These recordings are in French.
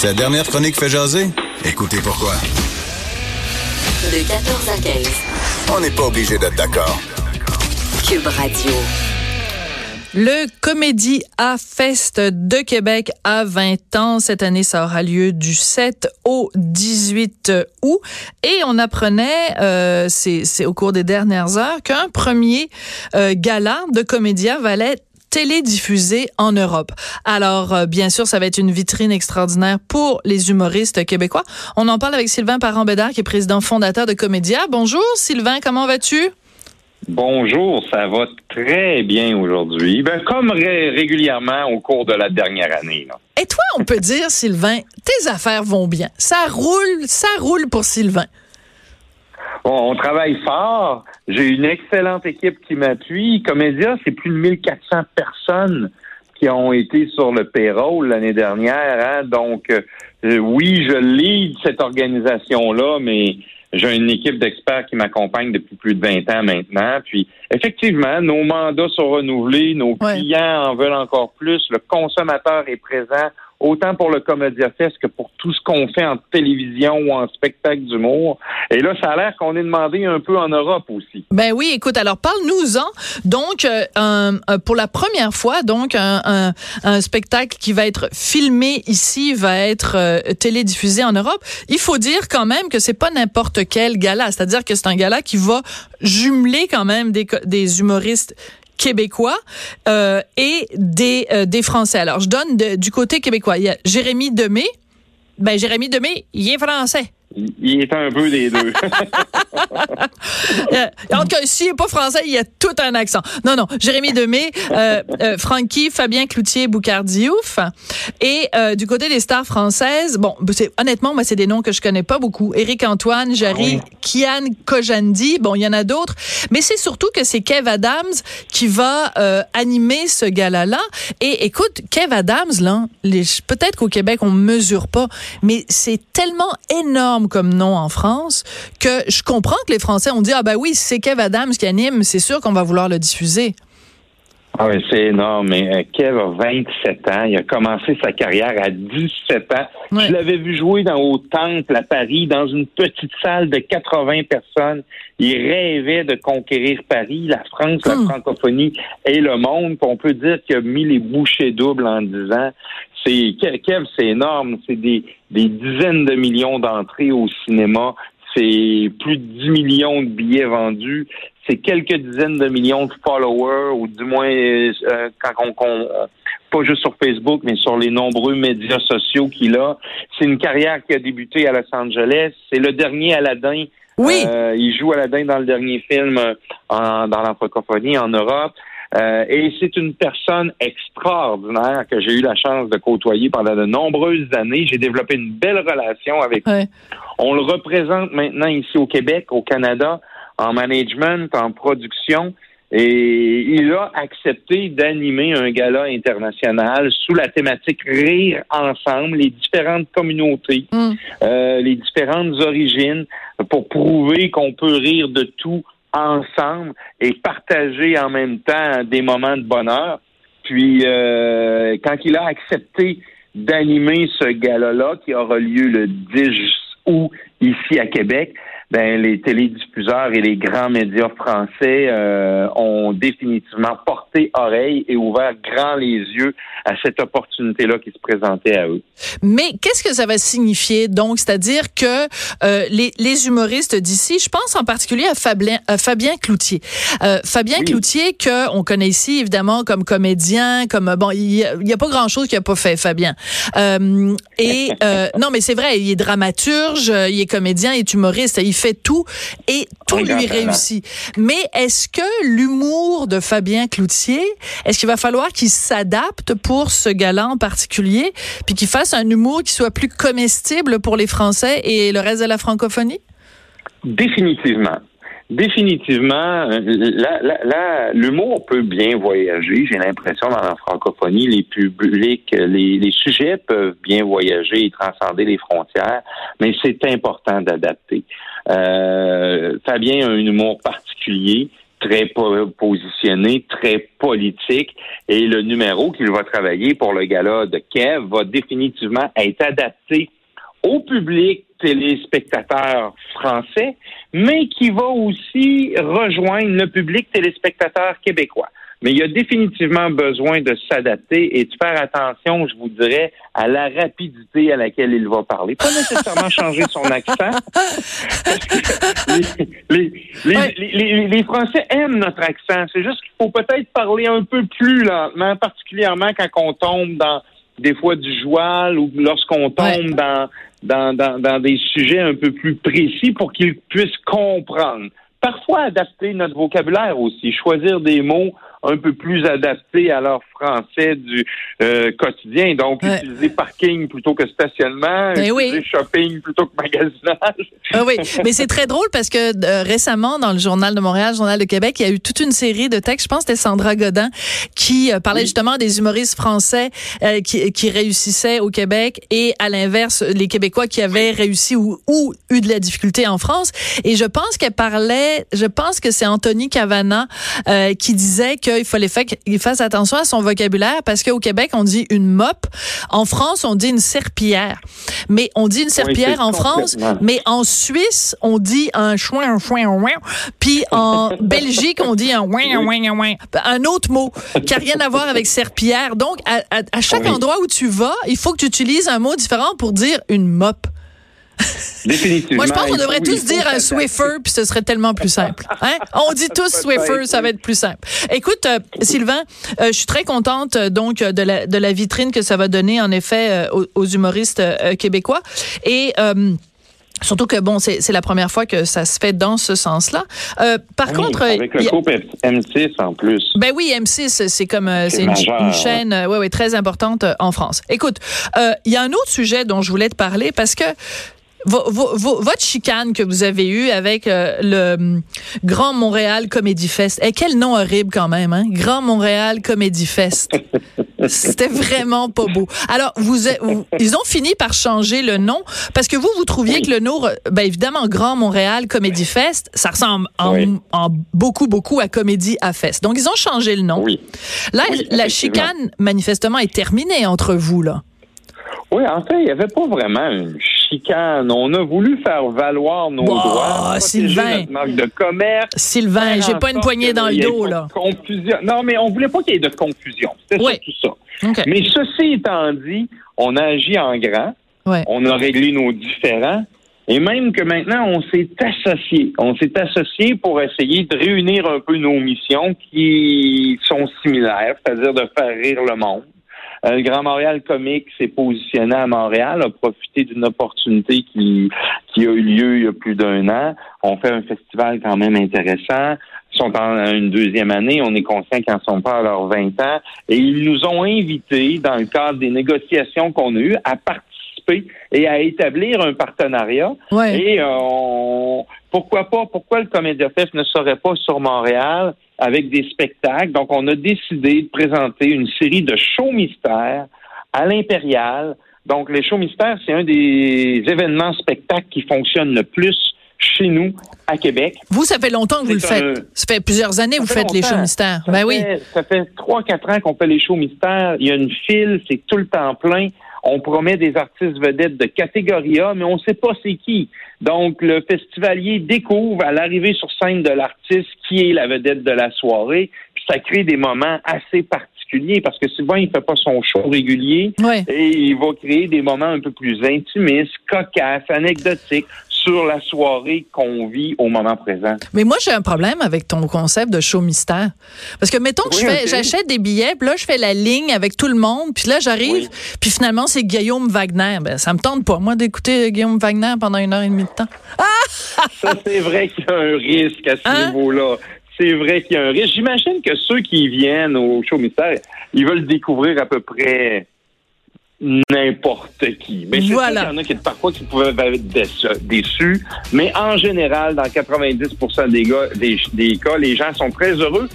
Cette dernière chronique fait jaser? Écoutez pourquoi. De 14 à 15. On n'est pas obligé d'être d'accord. Cube Radio. Le Comédie A Fest de Québec a 20 ans. Cette année, ça aura lieu du 7 au 18 août. Et on apprenait, euh, c'est au cours des dernières heures, qu'un premier euh, gala de comédien va être télédiffusé en Europe. Alors, euh, bien sûr, ça va être une vitrine extraordinaire pour les humoristes québécois. On en parle avec Sylvain Parent-Bédard, qui est président fondateur de Comédia. Bonjour, Sylvain, comment vas-tu? Bonjour, ça va très bien aujourd'hui. Ben, comme ré- régulièrement au cours de la dernière année. là. Et toi, on peut dire, Sylvain, tes affaires vont bien. Ça roule, ça roule pour Sylvain. On travaille fort. J'ai une excellente équipe qui m'appuie. Comédia, c'est plus de 1400 personnes qui ont été sur le payroll l'année dernière. hein. Donc, euh, oui, je lead cette organisation-là, mais j'ai une équipe d'experts qui m'accompagne depuis plus de 20 ans maintenant. Puis, effectivement, nos mandats sont renouvelés, nos Ouais. clients en veulent encore plus, le consommateur est présent, autant pour le Comédia Fest que pour tout ce qu'on fait en télévision ou en spectacle d'humour. Et là, ça a l'air qu'on est demandé un peu en Europe aussi. Ben oui, écoute, alors parle-nous-en. Donc, euh, un- pour la première fois, donc un, spectacle qui va être filmé ici va être euh, télédiffusé en Europe. Il faut dire quand même que c'est pas n'importe quel gala, c'est-à-dire que c'est un gala qui va jumeler quand même des humoristes québécois euh, et des, euh, des Français. Alors, je donne de- du côté québécois. Il y a Jérémy Demé. Ben, Jérémy Demé, il est français. Il- Il est un peu des deux. Euh, en tout cas, s'il n'est pas français, il y a tout un accent. Non, non. Jérémy Demé, euh, euh, Francky, Fabien Cloutier, Boucard Diouf. Et euh, du côté des stars françaises, bon, c'est, honnêtement, moi, c'est des noms que je connais pas beaucoup. Éric Antoine, Jarry, Kian Kojandi. Bon, il y en a d'autres. Mais c'est surtout que c'est Kev Adams qui va animer ce gala-là. Et écoute, Kev Adams, là, les- peut-être qu'au Québec, on mesure pas, mais c'est tellement énorme comme nom en France que je comprends que les Français ont dit ah ben oui, c'est Kev Adams qui anime, c'est sûr qu'on va vouloir le diffuser. Ah oui, c'est énorme. Mais euh, Kev a 27 ans. Il a commencé sa carrière à 17 ans. Je l'avais vu jouer dans au Temple à Paris, dans une petite salle de 80 personnes. Il rêvait de conquérir Paris, la France, la Hmm. francophonie et le monde. Puis on peut dire qu'il a mis les bouchées doubles en disant c'est Kev, c'est énorme. C'est des, des dizaines de millions d'entrées au cinéma. C'est plus de 10 millions de billets vendus. C'est quelques dizaines de millions de followers, ou du moins euh, euh, quand on, qu'on- pas juste sur Facebook, mais sur les nombreux médias sociaux qu'il a. C'est une carrière qui a débuté à Los Angeles. C'est le dernier Aladdin. Oui. Euh, il joue Aladdin dans le dernier film euh, en- dans la francophonie en Europe. Euh, et c'est une personne extraordinaire que j'ai eu la chance de côtoyer pendant de nombreuses années. J'ai développé une belle relation avec lui. On le représente maintenant ici au Québec, au Canada, en management, en production. Et il a accepté d'animer un gala international sous la thématique Rire ensemble, les différentes communautés, Mm. euh, les différentes origines, pour prouver qu'on peut rire de tout ensemble et partager en même temps des moments de bonheur. Puis, euh, quand il a accepté d'animer ce gala-là, qui aura lieu le 10 août ici à Québec, ben, les télédiffuseurs et les grands médias français euh, ont définitivement porté oreille et ouvert grand les yeux à cette opportunité-là qui se présentait à eux. Mais qu'est-ce que ça va signifier? Donc C'est-à-dire que euh, les, les humoristes d'ici, je pense en particulier à Fabien, à Fabien Cloutier. Euh, Fabien Oui. Cloutier que on connaît ici évidemment comme comédien, comme bon, il y a, pas grand-chose qu'il a pas fait Fabien. Euh, et euh, non mais c'est vrai, il est dramaturge, il est comédien, il est humoriste, il fait tout et tout lui réussit. Mais est-ce que l'humour de Fabien Cloutier, est-ce qu'il va falloir qu'il s'adapte pour ce gala en particulier, puis qu'il fasse un humour qui soit plus comestible pour les Français et le reste de la francophonie? Définitivement. Définitivement, euh, l'humour peut bien voyager. J'ai l'impression dans la francophonie, les publics, les, les sujets peuvent bien voyager et transcender les frontières, mais c'est important d'adapter. Euh, Fabien a un humour particulier, très po- positionné, très politique, et le numéro qu'il va travailler pour le gala de Kev va définitivement être adapté au public téléspectateur français, mais qui va aussi rejoindre le public téléspectateur québécois. Mais il y a définitivement besoin de s'adapter et de faire attention, je vous dirais, à la rapidité à laquelle il va parler. Pas nécessairement changer son accent. Les, les, Ouais. les, les- les Français aiment notre accent. C'est juste qu'il faut peut-être parler un peu plus lentement, particulièrement quand on tombe dans des fois du joual ou lorsqu'on tombe Ouais. dans, dans, dans, dans des sujets un peu plus précis pour qu'ils puissent comprendre. Parfois, adapter notre vocabulaire aussi, choisir des mots un peu plus adaptés à leur français du euh, quotidien. Donc, Ouais. utiliser parking plutôt que stationnement, Ben oui. utiliser shopping plutôt que magasinage. Ah oui, mais c'est très drôle parce que euh, récemment, dans le Journal de Montréal, le Journal de Québec, il y a eu toute une série de textes. Je pense que c'était Sandra Godin qui euh, parlait justement des humoristes français qui, qui réussissaient au Québec et à l'inverse, les Québécois qui avaient réussi ou, ou eu de la difficulté en France. Et je pense qu'elle parlait, je pense que c'est Anthony Cavana qui disait qu'il fallait qu'il fasse attention à son vocabulaire parce qu'au Québec, on dit une mop. En France, on dit une serpillière. Mais on dit une serpillière c'est en France, mais en Suisse, on dit un chouin, un chouin, un ouin. Puis en Belgique, on dit un ouin, un ouin, un ouin. Un autre mot qui n'a rien à voir avec serpillière. Donc, à, à- à chaque Oui. endroit où tu vas, il faut que tu utilises un mot différent pour dire une mop. Définitivement. Moi, je pense qu'on devrait tous dire un. Swiffer, puis ce serait tellement plus simple. Hein? On dit tous Swiffer, ça va être plus simple. Écoute, euh, Sylvain, euh, je suis très contente euh, donc de la, de la vitrine que ça va donner en effet aux, aux humoristes québécois. Et Surtout que bon, c'est la première fois que ça se fait dans ce sens-là. Euh, par Oui, contre, avec le a- groupe M6 en plus. ben oui, M6, c'est comme C'est une, chaîne, ouais, ouais, très importante en France. Écoute, euh, il y a un autre sujet dont je voulais te parler parce que votre chicane que vous avez eue avec euh, le hum, Grand Montréal Comedy Fest. Et quel nom horrible quand même, hein? Grand Montréal Comedy Fest. C'était vraiment pas beau. Alors, vous, ils ont fini par changer le nom parce que vous, vous trouviez que le nom, ben évidemment, Grand Montréal Comedy Fest, ça ressemble en, Oui. en beaucoup, beaucoup à Comédie à Fest. Donc, ils ont changé le nom. Oui. Là, la chicane, manifestement, est terminée entre vous, là. Oui, en fait, il n'y avait pas vraiment une chicane. On a voulu faire valoir nos Wow, droits, Sylvain. notre marque de commerce. Sylvain, j'ai pas une poignée dans le dos, là. Confusion. Non, mais on voulait pas qu'il y ait de confusion. C'était Oui. surtout ça. Mais ceci étant dit, on a agi en grand. Ouais. On a réglé nos différends. Et même que maintenant, on s'est associé. On s'est associé pour essayer de réunir un peu nos missions qui sont similaires, c'est-à-dire de faire rire le monde. Euh, le Grand Montréal Comique s'est positionné à Montréal, a profité d'une opportunité qui, qui a eu lieu il y a plus d'un an. On fait un festival quand même intéressant. Ils sont en une deuxième année. On est conscient qu'ils n'en sont pas à leurs 20 ans. Et ils nous ont invités, dans le cadre des négociations qu'on a eues, à participer et à établir un partenariat. Ouais. Et euh, on- pourquoi pas, pourquoi le Comédia Fest ne serait pas sur Montréal avec des spectacles? Donc, on a décidé de présenter une série de shows mystères à l'Impérial. Donc, les shows mystères, c'est un des événements spectacles qui fonctionne le plus chez nous à Québec. Vous, ça fait longtemps que vous le un- faites. Ça fait plusieurs années que vous fait faites les shows mystères. Ça Ben oui. Ça fait trois, quatre ans qu'on fait les shows mystères. Il y a une file, c'est tout le temps plein. On promet des artistes vedettes de catégorie A, mais on ne sait pas c'est qui. Donc, le festivalier découvre à l'arrivée sur scène de l'artiste qui est la vedette de la soirée. Puis ça crée des moments assez particuliers parce que souvent, il fait pas son show régulier Ouais. et il va créer des moments un peu plus intimistes, cocasses, anecdotiques sur la soirée qu'on vit au moment présent. Mais moi, j'ai un problème avec ton concept de show mystère. Parce que, mettons que Oui, je fais, ok. j'achète des billets, puis là, je fais la ligne avec tout le monde, puis là, j'arrive, Oui. puis finalement, c'est Guillaume Wagner. Ben, ça me tente pas, moi, d'écouter Guillaume Wagner pendant une heure et demie de temps. Ça, c'est vrai qu'il y a un risque à ce Hein? niveau-là. C'est vrai qu'il y a un risque. J'imagine que ceux qui viennent au show mystère, ils veulent découvrir à peu près n'importe qui. Mais c'est Voilà. sûr qu'il y en a qui parfois qui pouvaient être déçus, déçus. mais en général, dans 90% des, gars, des, des cas, les gens sont très heureux.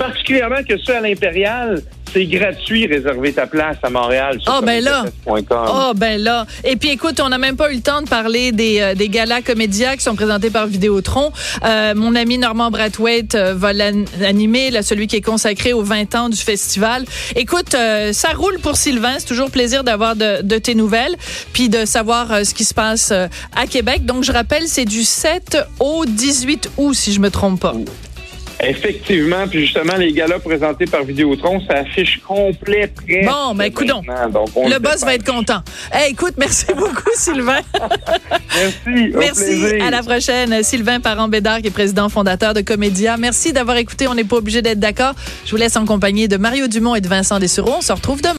Particulièrement que ceux à l'Impérial, c'est gratuit réserver ta place à Montréal sur Ah, ben là. Oh, ben là. Et puis, écoute, on n'a même pas eu le temps de parler des, euh, des galas comédias qui sont présentés par Vidéotron. Euh, mon ami Normand Brathwaite euh, va l'an- l'animer, là, celui qui est consacré aux 20 ans du festival. Écoute, ça roule pour Sylvain. C'est toujours plaisir d'avoir de, de tes nouvelles, puis de savoir ce qui se passe à Québec. Donc, je rappelle, c'est du 7 au 18 août, si je me trompe pas. Effectivement, puis justement, les galas présentés par Vidéotron, ça affiche complet près. Bon, ben, coudonc. Le boss va être content. Hey, écoute, merci beaucoup, Sylvain. Merci. Merci. plaisir. À la prochaine. Sylvain Parent-Bédard, qui est président fondateur de Comédia. Merci d'avoir écouté. On n'est pas obligé d'être d'accord. Je vous laisse en compagnie de Mario Dumont et de Vincent Dessureau. On se retrouve demain.